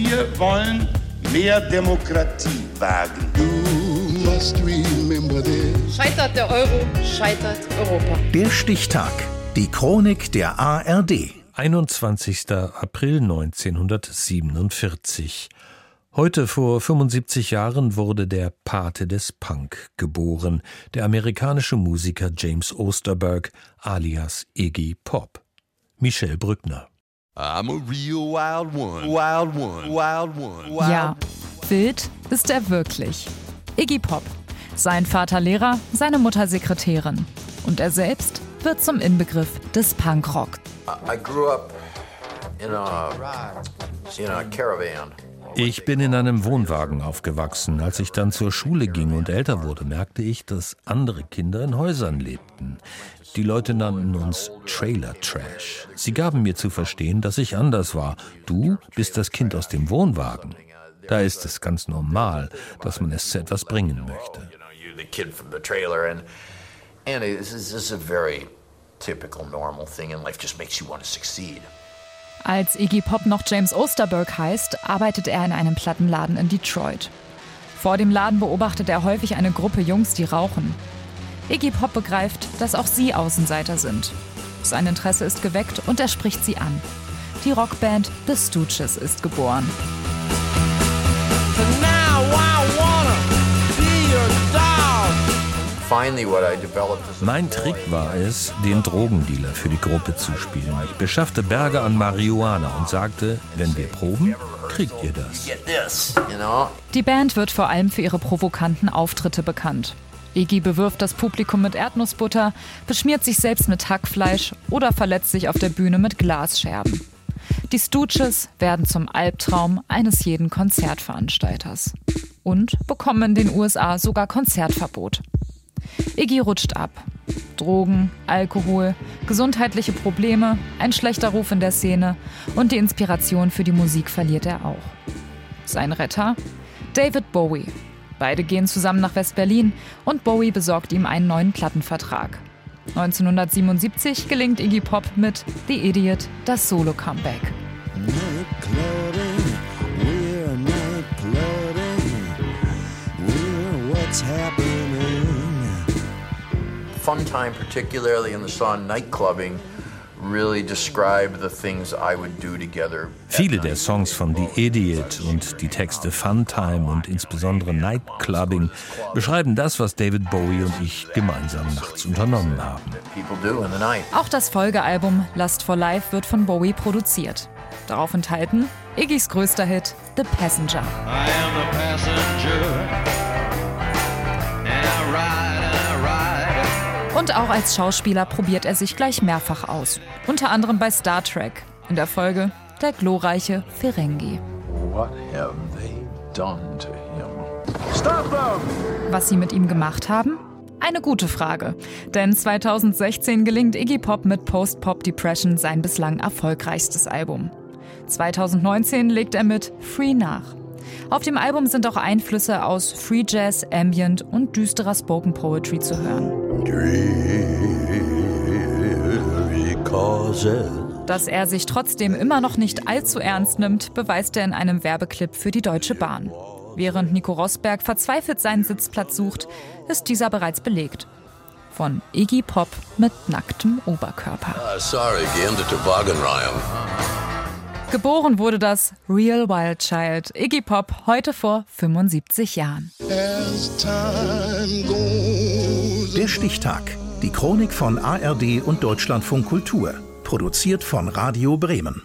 Wir wollen mehr Demokratie wagen. Scheitert der Euro, scheitert Europa. Der Stichtag. Die Chronik der ARD. 21. April 1947. Heute vor 75 Jahren wurde der Pate des Punk geboren, der amerikanische Musiker James Osterberg alias Iggy Pop. Michel Brückner. I'm a real wild one, wild one, wild one. Wild Ja, wild ist er wirklich. Iggy Pop. Sein Vater Lehrer, seine Mutter Sekretärin. Und er selbst wird zum Inbegriff des Punkrock. I grew up in a in a caravan. Ich bin in einem Wohnwagen aufgewachsen. Als ich dann zur Schule ging und älter wurde, merkte ich, dass andere Kinder in Häusern lebten. Die Leute nannten uns Trailer Trash. Sie gaben mir zu verstehen, dass ich anders war. Du bist das Kind aus dem Wohnwagen. Da ist es ganz normal, dass man es zu etwas bringen möchte. And it's just a very typical normal thing in life. Just makes you want to succeed. Als Iggy Pop noch James Osterberg heißt, arbeitet er in einem Plattenladen in Detroit. Vor dem Laden beobachtet er häufig eine Gruppe Jungs, die rauchen. Iggy Pop begreift, dass auch sie Außenseiter sind. Sein Interesse ist geweckt und er spricht sie an. Die Rockband The Stooges ist geboren. Mein Trick war es, den Drogendealer für die Gruppe zu spielen. Ich beschaffte Berge an Marihuana und sagte, wenn wir proben, kriegt ihr das. Die Band wird vor allem für ihre provokanten Auftritte bekannt. Iggy bewirft das Publikum mit Erdnussbutter, beschmiert sich selbst mit Hackfleisch oder verletzt sich auf der Bühne mit Glasscherben. Die Stooges werden zum Albtraum eines jeden Konzertveranstalters und bekommen in den USA sogar Konzertverbot. Iggy rutscht ab. Drogen, Alkohol, gesundheitliche Probleme, ein schlechter Ruf in der Szene und die Inspiration für die Musik verliert er auch. Sein Retter? David Bowie. Beide gehen zusammen nach West-Berlin und Bowie besorgt ihm einen neuen Plattenvertrag. 1977 gelingt Iggy Pop mit The Idiot das Solo-Comeback. Fun time, particularly in the song "Nightclubbing," really describe the things I would do together. at Viele night. der Songs von The Idiot und die Texte Funtime und insbesondere Nightclubbing beschreiben das, was David Bowie und ich gemeinsam nachts unternommen haben. night. Auch das Folgealbum Lust for Life wird von Bowie produziert. Darauf enthalten Iggys größter Hit The Passenger. I am the passenger. And I ride. Und auch als Schauspieler probiert er sich gleich mehrfach aus. Unter anderem bei Star Trek. In der Folge Der glorreiche Ferengi. Was sie mit ihm gemacht haben? Eine gute Frage. Denn 2016 gelingt Iggy Pop mit Post-Pop Depression sein bislang erfolgreichstes Album. 2019 legt er mit Free nach. Auf dem Album sind auch Einflüsse aus Free Jazz, Ambient und düsterer Spoken Poetry zu hören. Dass er sich trotzdem immer noch nicht allzu ernst nimmt, beweist er in einem Werbeclip für die Deutsche Bahn. Während Nico Rosberg verzweifelt seinen Sitzplatz sucht, ist dieser bereits belegt. Von Iggy Pop mit nacktem Oberkörper. Uh, sorry, again, the toboggan Ryan. Geboren wurde das Real Wild Child, Iggy Pop, heute vor 75 Jahren. Der Stichtag. Die Chronik von ARD und Deutschlandfunk Kultur. Produziert von Radio Bremen.